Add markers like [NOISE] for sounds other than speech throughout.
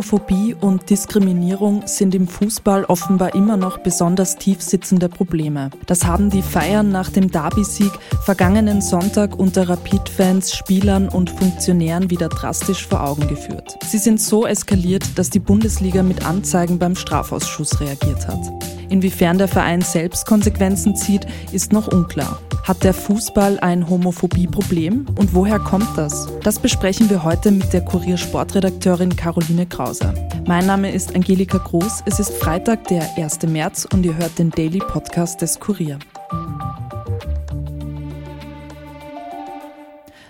Homophobie und Diskriminierung sind im Fußball offenbar immer noch besonders tief sitzende Probleme. Das haben die Feiern nach dem Derby-Sieg vergangenen Sonntag unter Rapid-Fans, Spielern und Funktionären wieder drastisch vor Augen geführt. Sie sind so eskaliert, dass die Bundesliga mit Anzeigen beim Strafausschuss reagiert hat. Inwiefern der Verein selbst Konsequenzen zieht, ist noch unklar. Hat der Fußball ein Homophobie-Problem und woher kommt das? Das besprechen wir heute mit der Kurier-Sportredakteurin Caroline Krause. Mein Name ist Angelika Groß. Es ist Freitag, der 1. März und ihr hört den Daily Podcast des Kurier.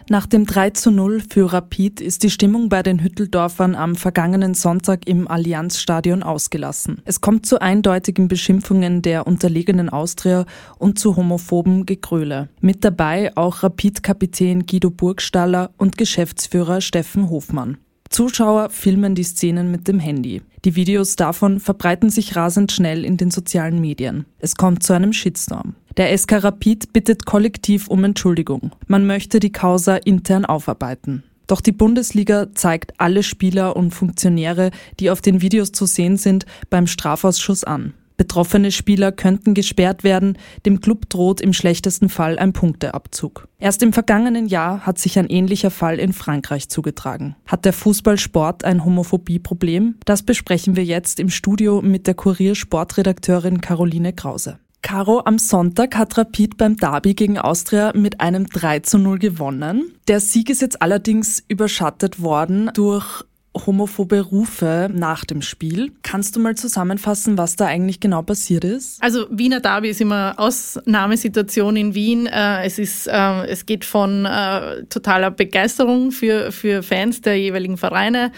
Nach dem 3 zu 0 für Rapid ist die Stimmung bei den Hütteldorfern am vergangenen Sonntag im Allianzstadion ausgelassen. Es kommt zu eindeutigen Beschimpfungen der unterlegenen Austria und zu homophoben Gegröle. Mit dabei auch Rapid-Kapitän Guido Burgstaller und Geschäftsführer Steffen Hofmann. Zuschauer filmen die Szenen mit dem Handy. Die Videos davon verbreiten sich rasend schnell in den sozialen Medien. Es kommt zu einem Shitstorm. Der SK Rapid bittet kollektiv um Entschuldigung. Man möchte die Causa intern aufarbeiten. Doch die Bundesliga zeigt alle Spieler und Funktionäre, die auf den Videos zu sehen sind, beim Strafausschuss an. Betroffene Spieler könnten gesperrt werden, dem Club droht im schlechtesten Fall ein Punkteabzug. Erst im vergangenen Jahr hat sich ein ähnlicher Fall in Frankreich zugetragen. Hat der Fußballsport ein Homophobieproblem? Das besprechen wir jetzt im Studio mit der Kurier-Sportredakteurin Caroline Krause. Caro, am Sonntag hat Rapid beim Derby gegen Austria mit einem 3 zu 0 gewonnen. Der Sieg ist jetzt allerdings überschattet worden durch homophobe Rufe nach dem Spiel. Kannst du mal zusammenfassen, was da eigentlich genau passiert ist? Also Wiener Derby ist immer Ausnahmesituation in Wien. Äh, es ist, äh, es geht von äh, totaler Begeisterung für, für Fans der jeweiligen Vereine,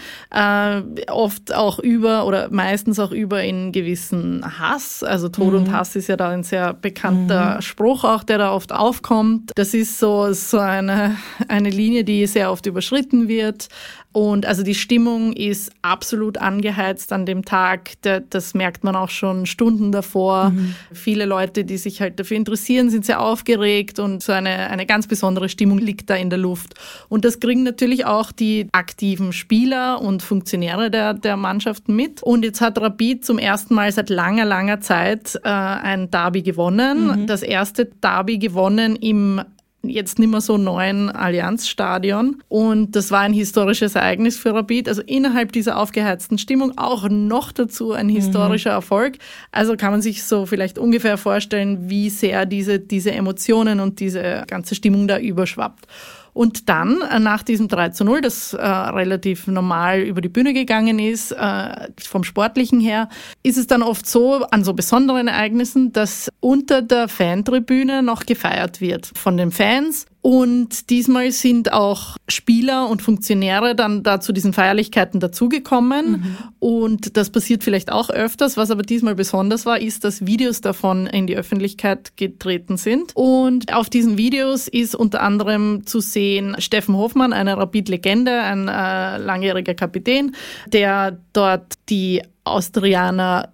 oft auch über oder meistens auch über in gewissen Hass. Also Tod mhm. und Hass ist ja da ein sehr bekannter mhm. Spruch auch, der da oft aufkommt. Das ist so, so eine, eine Linie, die sehr oft überschritten wird. Und also die Stimmung ist absolut angeheizt an dem Tag. Das merkt man auch schon Stunden davor. Mhm. Viele Leute, die sich halt dafür interessieren, sind sehr aufgeregt und so eine, eine ganz besondere Stimmung liegt da in der Luft. Und das kriegen natürlich auch die aktiven Spieler und Funktionäre der, der Mannschaften mit. Und jetzt hat Rapid zum ersten Mal seit langer, langer Zeit äh, ein Derby gewonnen. Mhm. Das erste Derby gewonnen im jetzt nicht mehr so neuen Allianzstadion. Und das war ein historisches Ereignis für Rapid. Also innerhalb dieser aufgeheizten Stimmung auch noch dazu ein historischer mhm. Erfolg. Also kann man sich so vielleicht ungefähr vorstellen, wie sehr diese, diese Emotionen und diese ganze Stimmung da überschwappt. Und dann, äh, nach diesem 3 zu 0, das äh, relativ normal über die Bühne gegangen ist, äh, vom Sportlichen her, ist es dann oft so, an so besonderen Ereignissen, dass unter der Fantribüne noch gefeiert wird von den Fans und diesmal sind auch Spieler und Funktionäre dann da zu diesen Feierlichkeiten dazugekommen. Mhm. Und das passiert vielleicht auch öfters. Was aber diesmal besonders war, ist, dass Videos davon in die Öffentlichkeit getreten sind. Und auf diesen Videos ist unter anderem zu sehen Steffen Hofmann, eine Rapid-Legende, ein äh, langjähriger Kapitän, der dort die Austrianer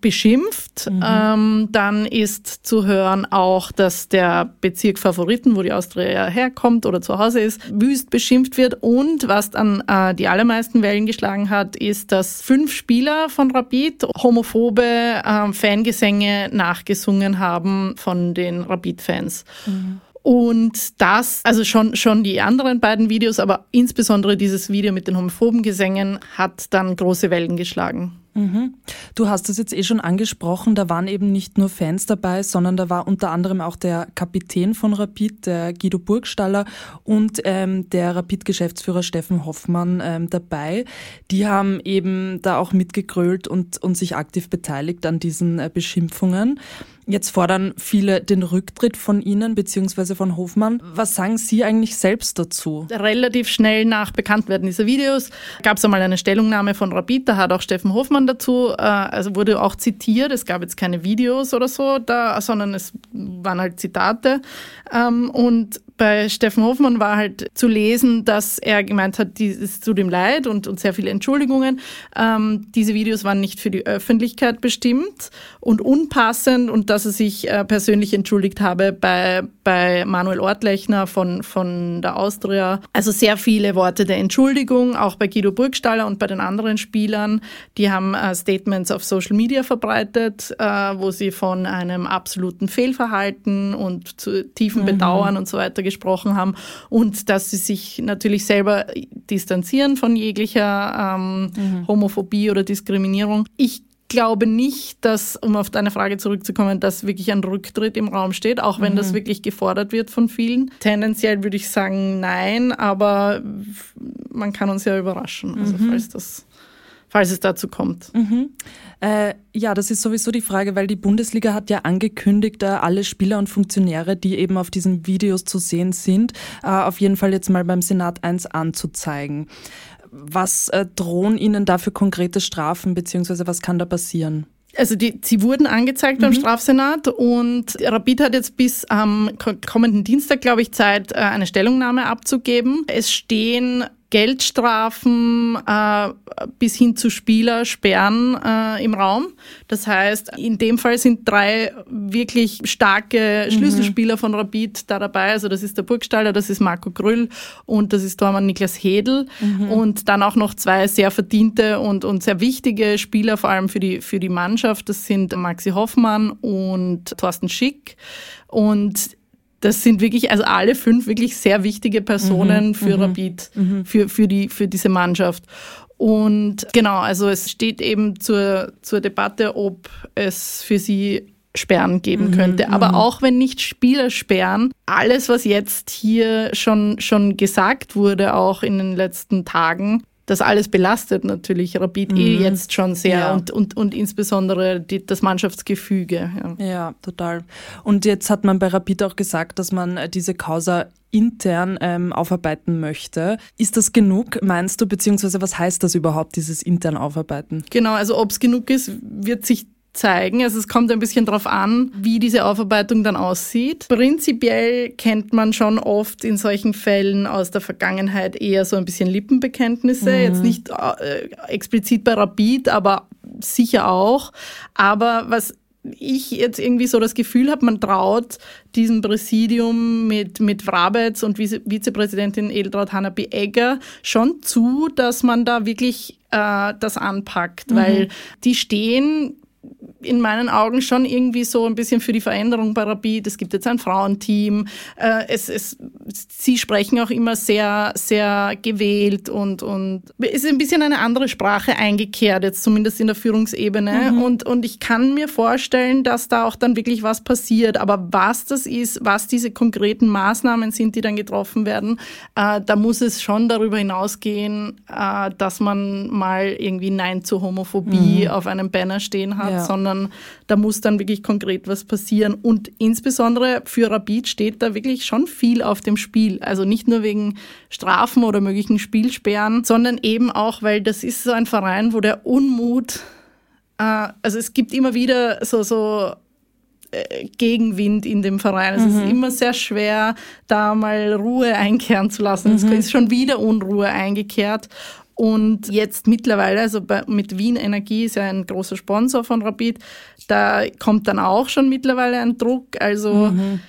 beschimpft. Mhm. Ähm, dann ist zu hören auch, dass der Bezirk Favoriten, wo die Austria herkommt oder zu Hause ist, wüst beschimpft wird. Und was dann äh, die allermeisten Wellen geschlagen hat, ist, dass fünf Spieler von Rapid homophobe äh, Fangesänge nachgesungen haben von den Rapid-Fans. Mhm. Und das, also schon, schon die anderen beiden Videos, aber insbesondere dieses Video mit den homophoben Gesängen hat dann große Wellen geschlagen. Mhm. Du hast es jetzt eh schon angesprochen, da waren eben nicht nur Fans dabei, sondern da war unter anderem auch der Kapitän von Rapid, der Guido Burgstaller und ähm, der Rapid-Geschäftsführer Steffen Hoffmann ähm, dabei. Die haben eben da auch mitgegrölt und, und sich aktiv beteiligt an diesen äh, Beschimpfungen. Jetzt fordern viele den Rücktritt von Ihnen bzw. von Hofmann. Was sagen Sie eigentlich selbst dazu? Relativ schnell nach Bekanntwerden dieser Videos gab es einmal eine Stellungnahme von Rapid, da hat auch Steffen Hofmann dazu, äh, also wurde auch zitiert, es gab jetzt keine Videos oder so da, sondern es waren halt Zitate. Ähm, und bei Steffen Hoffmann war halt zu lesen, dass er gemeint hat, es tut ihm leid und, und sehr viele Entschuldigungen. Ähm, diese Videos waren nicht für die Öffentlichkeit bestimmt und unpassend und dass er sich äh, persönlich entschuldigt habe bei, bei Manuel Ortlechner von, von der Austria. Also sehr viele Worte der Entschuldigung, auch bei Guido Burgstaller und bei den anderen Spielern. Die haben äh, Statements auf Social Media verbreitet, äh, wo sie von einem absoluten Fehlverhalten und zu tiefen mhm. Bedauern und so weiter gesprochen haben und dass sie sich natürlich selber distanzieren von jeglicher ähm, mhm. Homophobie oder Diskriminierung. Ich glaube nicht, dass, um auf deine Frage zurückzukommen, dass wirklich ein Rücktritt im Raum steht, auch wenn mhm. das wirklich gefordert wird von vielen. Tendenziell würde ich sagen nein, aber man kann uns ja überraschen, also mhm. falls das falls es dazu kommt. Mhm. Äh, ja, das ist sowieso die Frage, weil die Bundesliga hat ja angekündigt, äh, alle Spieler und Funktionäre, die eben auf diesen Videos zu sehen sind, äh, auf jeden Fall jetzt mal beim Senat 1 anzuzeigen. Was äh, drohen Ihnen da für konkrete Strafen, beziehungsweise was kann da passieren? Also die, sie wurden angezeigt mhm. beim Strafsenat und Rapid hat jetzt bis am kommenden Dienstag, glaube ich, Zeit, eine Stellungnahme abzugeben. Es stehen Geldstrafen äh, bis hin zu Spielersperren äh, im Raum. Das heißt, in dem Fall sind drei wirklich starke mhm. Schlüsselspieler mhm. von Rapid da dabei. Also das ist der Burgstaller, das ist Marco Grüll und das ist Tormann Niklas Hedel. Mhm. Und dann auch noch zwei sehr verdiente und, und sehr wichtige Spieler, vor allem für die, für die Mannschaft. Das sind Maxi Hoffmann und Thorsten Schick. Und das sind wirklich, also alle fünf wirklich sehr wichtige Personen mhm, für mhm, Rapid, mhm. für, für, die, für diese Mannschaft. Und genau, also es steht eben zur, zur Debatte, ob es für sie Sperren geben mhm, könnte. Aber mhm. auch wenn nicht Spieler sperren, alles, was jetzt hier schon, schon gesagt wurde, auch in den letzten Tagen, das alles belastet natürlich Rapid eh mhm. eh jetzt schon sehr ja. und, und, und insbesondere die, das Mannschaftsgefüge. Ja. ja, total. Und jetzt hat man bei Rapid auch gesagt, dass man äh, diese Causa intern ähm, aufarbeiten möchte. Ist das genug, meinst du, beziehungsweise was heißt das überhaupt, dieses intern aufarbeiten? Genau, also ob es genug ist, wird sich zeigen. Also es kommt ein bisschen darauf an, wie diese Aufarbeitung dann aussieht. Prinzipiell kennt man schon oft in solchen Fällen aus der Vergangenheit eher so ein bisschen Lippenbekenntnisse. Mhm. Jetzt nicht äh, explizit bei Rapid, aber sicher auch. Aber was ich jetzt irgendwie so das Gefühl habe, man traut diesem Präsidium mit, mit Wrabetz und Vize Vizepräsidentin Edeltraut Hanapi-Egger schon zu, dass man da wirklich äh, das anpackt, mhm. weil die stehen in meinen Augen schon irgendwie so ein bisschen für die Veränderung bei Rapid. Es gibt jetzt ein Frauenteam. Äh, es, es, sie sprechen auch immer sehr, sehr gewählt und, und es ist ein bisschen eine andere Sprache eingekehrt, jetzt zumindest in der Führungsebene. Mhm. Und, und ich kann mir vorstellen, dass da auch dann wirklich was passiert. Aber was das ist, was diese konkreten Maßnahmen sind, die dann getroffen werden, äh, da muss es schon darüber hinausgehen, äh, dass man mal irgendwie Nein zur Homophobie mhm. auf einem Banner stehen hat, ja. Sondern sondern da muss dann wirklich konkret was passieren. Und insbesondere für Rapid steht da wirklich schon viel auf dem Spiel. Also nicht nur wegen Strafen oder möglichen Spielsperren, sondern eben auch, weil das ist so ein Verein, wo der Unmut, äh, also es gibt immer wieder so, so äh, Gegenwind in dem Verein. Es mhm. ist immer sehr schwer, da mal Ruhe einkehren zu lassen. Mhm. Es ist schon wieder Unruhe eingekehrt. Und jetzt mittlerweile, also bei, mit Wien Energie ist ja ein großer Sponsor von Rapid, da kommt dann auch schon mittlerweile ein Druck. Also mhm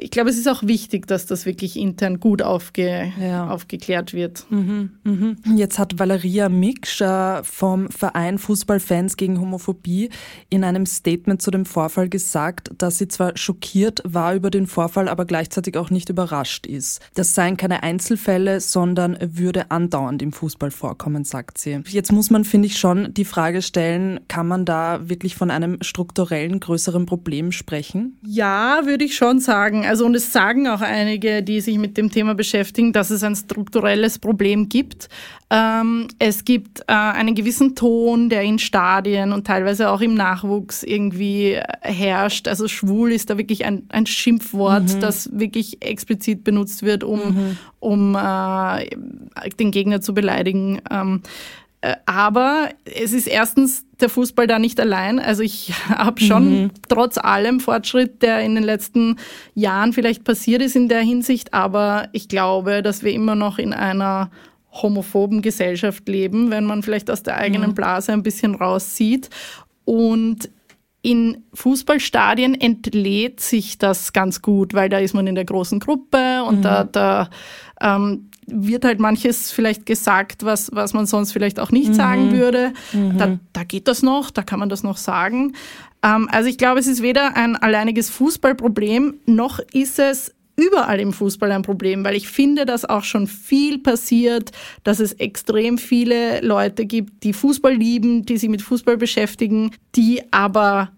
ich glaube, es ist auch wichtig, dass das wirklich intern gut aufge ja. aufgeklärt wird. Mhm, mhm. Jetzt hat Valeria Miksch äh, vom Verein Fußballfans gegen Homophobie in einem Statement zu dem Vorfall gesagt, dass sie zwar schockiert war über den Vorfall, aber gleichzeitig auch nicht überrascht ist. Das seien keine Einzelfälle, sondern würde andauernd im Fußball vorkommen, sagt sie. Jetzt muss man, finde ich, schon die Frage stellen, kann man da wirklich von einem strukturellen größeren Problem sprechen? Ja, würde ich schon sagen sagen, also und es sagen auch einige, die sich mit dem Thema beschäftigen, dass es ein strukturelles Problem gibt. Ähm, es gibt äh, einen gewissen Ton, der in Stadien und teilweise auch im Nachwuchs irgendwie herrscht. Also schwul ist da wirklich ein, ein Schimpfwort, mhm. das wirklich explizit benutzt wird, um, mhm. um äh, den Gegner zu beleidigen. Ähm, äh, aber es ist erstens der Fußball da nicht allein. Also ich [LAUGHS] habe schon mhm. trotz allem Fortschritt, der in den letzten Jahren vielleicht passiert ist in der Hinsicht, aber ich glaube, dass wir immer noch in einer homophoben Gesellschaft leben, wenn man vielleicht aus der eigenen mhm. Blase ein bisschen rauszieht. Und in Fußballstadien entlädt sich das ganz gut, weil da ist man in der großen Gruppe und mhm. da, da ähm, wird halt manches vielleicht gesagt, was, was man sonst vielleicht auch nicht mhm. sagen würde. Mhm. Da, da geht das noch, da kann man das noch sagen. Ähm, also ich glaube, es ist weder ein alleiniges Fußballproblem, noch ist es überall im Fußball ein Problem, weil ich finde, dass auch schon viel passiert, dass es extrem viele Leute gibt, die Fußball lieben, die sich mit Fußball beschäftigen, die aber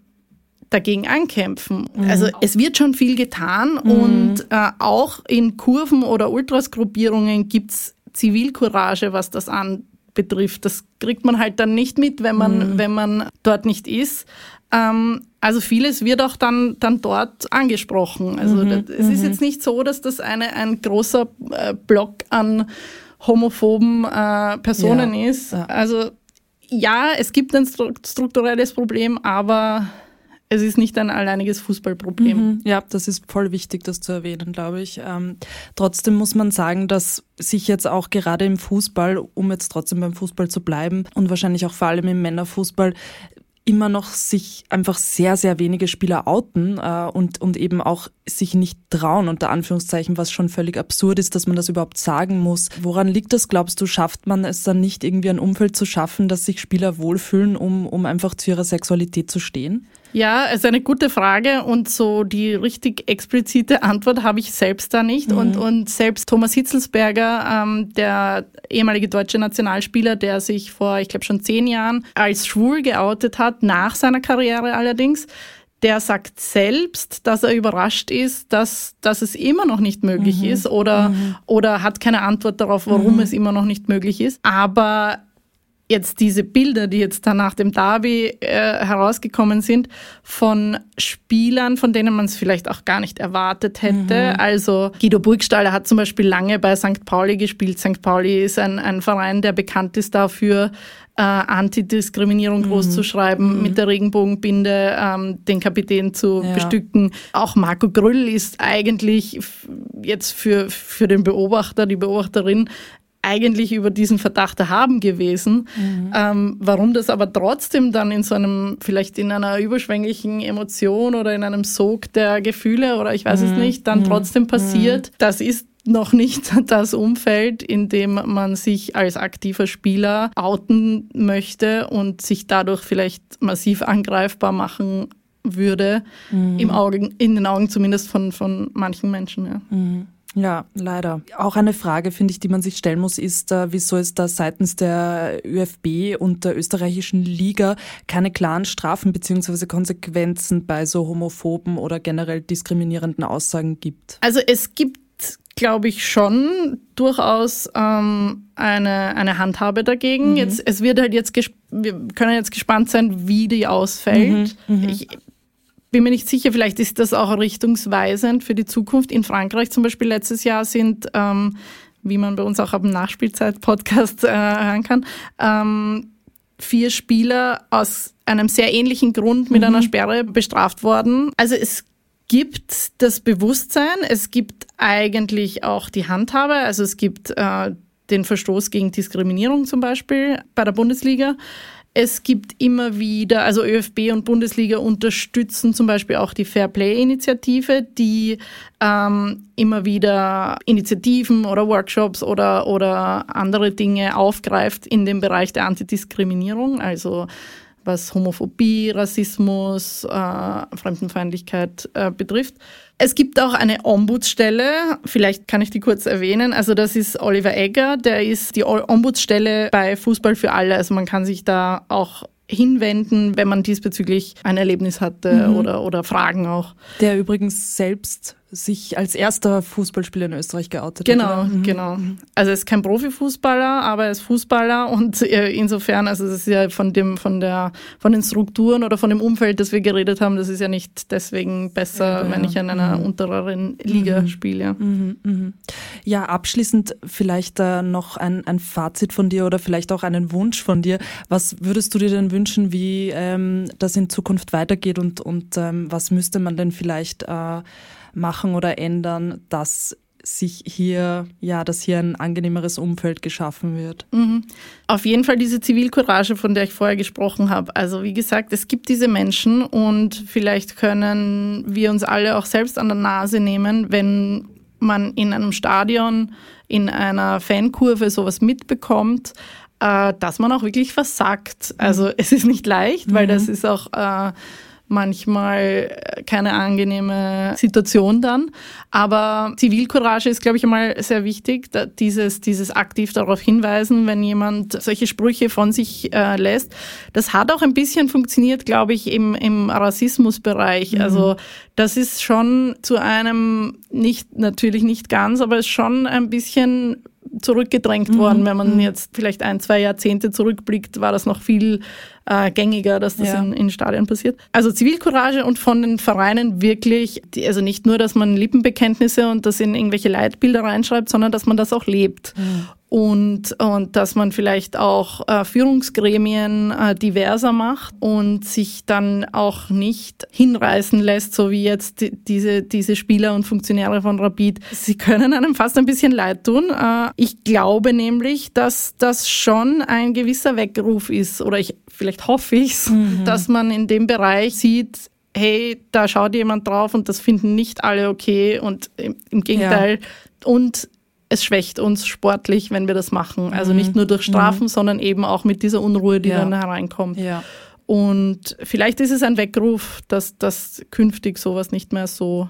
dagegen ankämpfen. Mhm. Also es wird schon viel getan mhm. und äh, auch in Kurven oder Ultrasgruppierungen gibt's Zivilcourage, was das anbetrifft. Das kriegt man halt dann nicht mit, wenn man, mhm. wenn man dort nicht ist. Ähm, also vieles wird auch dann, dann dort angesprochen. Also mhm. das, es ist mhm. jetzt nicht so, dass das eine, ein großer äh, Block an homophoben äh, Personen ja. ist. Ja. Also ja, es gibt ein strukturelles Problem, aber es ist nicht ein alleiniges Fußballproblem. Mhm, ja, das ist voll wichtig, das zu erwähnen, glaube ich. Ähm, trotzdem muss man sagen, dass sich jetzt auch gerade im Fußball, um jetzt trotzdem beim Fußball zu bleiben und wahrscheinlich auch vor allem im Männerfußball, immer noch sich einfach sehr, sehr wenige Spieler outen äh, und, und eben auch sich nicht trauen, unter Anführungszeichen, was schon völlig absurd ist, dass man das überhaupt sagen muss. Woran liegt das, glaubst du? Schafft man es dann nicht, irgendwie ein Umfeld zu schaffen, dass sich Spieler wohlfühlen, um, um einfach zu ihrer Sexualität zu stehen? Ja, es ist eine gute Frage und so die richtig explizite Antwort habe ich selbst da nicht. Mhm. Und, und selbst Thomas Hitzelsberger, ähm, der ehemalige deutsche Nationalspieler, der sich vor, ich glaube, schon zehn Jahren als schwul geoutet hat, nach seiner Karriere allerdings, der sagt selbst, dass er überrascht ist, dass, dass es immer noch nicht möglich mhm. ist oder, mhm. oder hat keine Antwort darauf, warum mhm. es immer noch nicht möglich ist. Aber jetzt diese Bilder, die jetzt da nach dem Derby äh, herausgekommen sind, von Spielern, von denen man es vielleicht auch gar nicht erwartet hätte. Mhm. Also Guido Burgstaller hat zum Beispiel lange bei St. Pauli gespielt. St. Pauli ist ein, ein Verein, der bekannt ist dafür, äh, Antidiskriminierung mhm. groß zu schreiben, mhm. mit der Regenbogenbinde ähm, den Kapitän zu ja. bestücken. Auch Marco Grüll ist eigentlich jetzt für, für den Beobachter, die Beobachterin eigentlich über diesen Verdacht haben gewesen. Mhm. Ähm, warum das aber trotzdem dann in so einem, vielleicht in einer überschwänglichen Emotion oder in einem Sog der Gefühle oder ich weiß mhm. es nicht, dann mhm. trotzdem passiert, mhm. das ist noch nicht [LAUGHS] das Umfeld, in dem man sich als aktiver Spieler outen möchte und sich dadurch vielleicht massiv angreifbar machen würde, mhm. im Augen, in den Augen zumindest von, von manchen Menschen. Ja. Ja, leider. Auch eine Frage, finde ich, die man sich stellen muss, ist, äh, wieso es da seitens der ÖFB und der österreichischen Liga keine klaren Strafen bzw. Konsequenzen bei so homophoben oder generell diskriminierenden Aussagen gibt. Also es gibt glaube ich schon durchaus ähm, eine, eine Handhabe dagegen. Mhm. Jetzt, es wird halt jetzt, wir können jetzt gespannt sein, wie die ausfällt. Mhm. Mhm. Ich bin mir nicht sicher, vielleicht ist das auch richtungsweisend für die Zukunft. In Frankreich zum Beispiel letztes Jahr sind, ähm, wie man bei uns auch am Nachspielzeit-Podcast äh, hören kann, ähm, vier Spieler aus einem sehr ähnlichen Grund mit mhm. einer Sperre bestraft worden. Also es gibt das Bewusstsein, es gibt eigentlich auch die Handhabe, also es gibt äh, den Verstoß gegen Diskriminierung zum Beispiel bei der Bundesliga. Es gibt immer wieder, also ÖFB und Bundesliga unterstützen zum Beispiel auch die Fairplay-Initiative, die ähm, immer wieder Initiativen oder Workshops oder, oder andere Dinge aufgreift in dem Bereich der Antidiskriminierung, also was Homophobie, Rassismus, äh, Fremdenfeindlichkeit äh, betrifft. Es gibt auch eine Ombudsstelle, vielleicht kann ich die kurz erwähnen. Also das ist Oliver Egger, der ist die Ombudsstelle bei Fußball für alle. Also man kann sich da auch hinwenden, wenn man diesbezüglich ein Erlebnis hatte mhm. oder, oder Fragen auch. Der übrigens selbst sich als erster Fußballspieler in Österreich geoutet genau, hat. Genau, genau. Also er ist kein Profifußballer, aber er ist Fußballer und [LAUGHS] insofern, also es ist ja von dem, von der, von den Strukturen oder von dem Umfeld, das wir geredet haben, das ist ja nicht deswegen besser, ja, wenn ich in einer mhm. untereren Liga mhm. spiele. Mhm, mhm. Ja, abschließend vielleicht äh, noch ein, ein Fazit von dir oder vielleicht auch einen Wunsch von dir. Was würdest du dir denn wünschen, wie ähm, das in Zukunft weitergeht und, und ähm, was müsste man denn vielleicht äh, machen oder ändern, dass sich hier, ja, dass hier ein angenehmeres Umfeld geschaffen wird. Mhm. Auf jeden Fall diese Zivilcourage, von der ich vorher gesprochen habe. Also wie gesagt, es gibt diese Menschen und vielleicht können wir uns alle auch selbst an der Nase nehmen, wenn man in einem Stadion, in einer Fankurve sowas mitbekommt, äh, dass man auch wirklich versagt. Also es ist nicht leicht, weil mhm. das ist auch äh, manchmal äh, keine angenehme Situation dann. Aber Zivilcourage ist, glaube ich, einmal sehr wichtig, dieses, dieses aktiv darauf hinweisen, wenn jemand solche Sprüche von sich äh, lässt. Das hat auch ein bisschen funktioniert, glaube ich, im, im Rassismusbereich. Mhm. Also das ist schon zu einem, nicht natürlich nicht ganz, aber es ist schon ein bisschen zurückgedrängt mhm. worden. Wenn man mhm. jetzt vielleicht ein, zwei Jahrzehnte zurückblickt, war das noch viel äh, gängiger, dass das ja. in, in Stadien passiert. Also Zivilcourage und von den Vereinen wirklich, die, also nicht nur, dass man Lippenbekenntnisse und das in irgendwelche Leitbilder reinschreibt, sondern dass man das auch lebt. Mhm und, und dass man vielleicht auch äh, Führungsgremien äh, diverser macht und sich dann auch nicht hinreißen lässt, so wie jetzt die, diese, diese Spieler und Funktionäre von Rapid. Sie können einem fast ein bisschen leid tun. Äh, ich glaube nämlich, dass das schon ein gewisser Weckruf ist oder ich, vielleicht hoffe ich's, mhm. dass man in dem Bereich sieht, hey, da schaut jemand drauf und das finden nicht alle okay und im, im Gegenteil. Ja. Und es schwächt uns sportlich, wenn wir das machen. Also mhm. nicht nur durch Strafen, mhm. sondern eben auch mit dieser Unruhe, die ja. dann hereinkommt. Ja. Und vielleicht ist es ein Weckruf, dass das künftig sowas nicht mehr so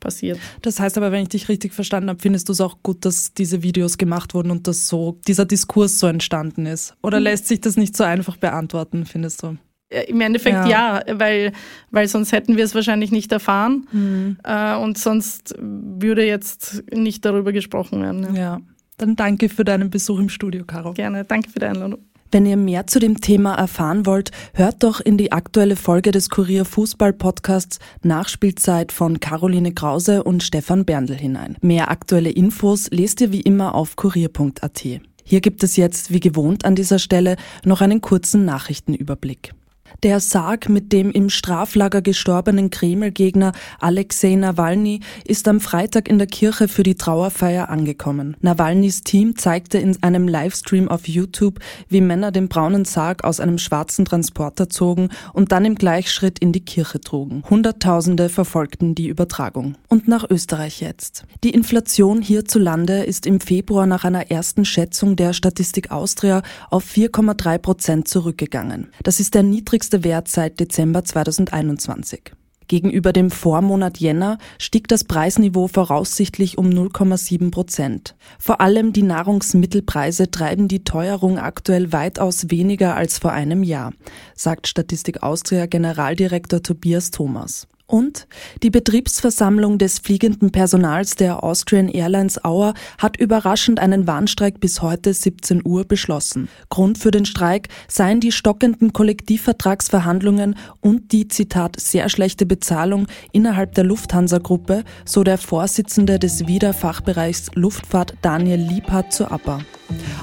passiert. Das heißt aber, wenn ich dich richtig verstanden habe, findest du es auch gut, dass diese Videos gemacht wurden und dass so dieser Diskurs so entstanden ist? Oder mhm. lässt sich das nicht so einfach beantworten, findest du? Äh, Im Endeffekt ja, ja weil, weil sonst hätten wir es wahrscheinlich nicht erfahren mhm. äh, und sonst würde jetzt nicht darüber gesprochen werden. Ja. ja. Dann danke für deinen Besuch im Studio, Caro. Gerne, danke für die Einladung. Wenn ihr mehr zu dem Thema erfahren wollt, hört doch in die aktuelle Folge des Kurier Fußball Podcasts Nachspielzeit von Caroline Krause und Stefan Berndl hinein. Mehr aktuelle Infos lest ihr wie immer auf kurier.at. Hier gibt es jetzt, wie gewohnt an dieser Stelle, noch einen kurzen Nachrichtenüberblick. Der Sarg mit dem im Straflager gestorbenen Kreml-Gegner Alexei Nawalny ist am Freitag in der Kirche für die Trauerfeier angekommen. Nawalnys Team zeigte in einem Livestream auf YouTube, wie Männer den braunen Sarg aus einem schwarzen Transporter zogen und dann im Gleichschritt in die Kirche trugen. Hunderttausende verfolgten die Übertragung. Und nach Österreich jetzt. Die Inflation hierzulande ist im Februar nach einer ersten Schätzung der Statistik Austria auf 4,3 Prozent zurückgegangen. Das ist der niedrigste niedrigste Wert seit Dezember 2021. Gegenüber dem Vormonat Jänner stieg das Preisniveau voraussichtlich um 0,7 Prozent. Vor allem die Nahrungsmittelpreise treiben die Teuerung aktuell weitaus weniger als vor einem Jahr, sagt Statistik Austria Generaldirektor Tobias Thomas. Und die Betriebsversammlung des fliegenden Personals der Austrian Airlines Auer hat überraschend einen Warnstreik bis heute 17 Uhr beschlossen. Grund für den Streik seien die stockenden Kollektivvertragsverhandlungen und die, Zitat, sehr schlechte Bezahlung innerhalb der Lufthansa-Gruppe, so der Vorsitzende des Wiederfachbereichs Luftfahrt Daniel Liebhardt zur APA.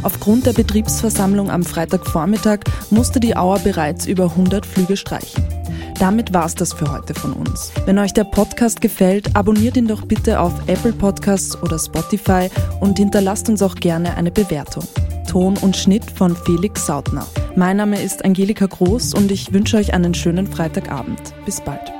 Aufgrund der Betriebsversammlung am Freitagvormittag musste die Auer bereits über 100 Flüge streichen. Damit war's das für heute von uns. Wenn euch der Podcast gefällt, abonniert ihn doch bitte auf Apple Podcasts oder Spotify und hinterlasst uns auch gerne eine Bewertung. Ton und Schnitt von Felix Sautner. Mein Name ist Angelika Groß und ich wünsche euch einen schönen Freitagabend. Bis bald.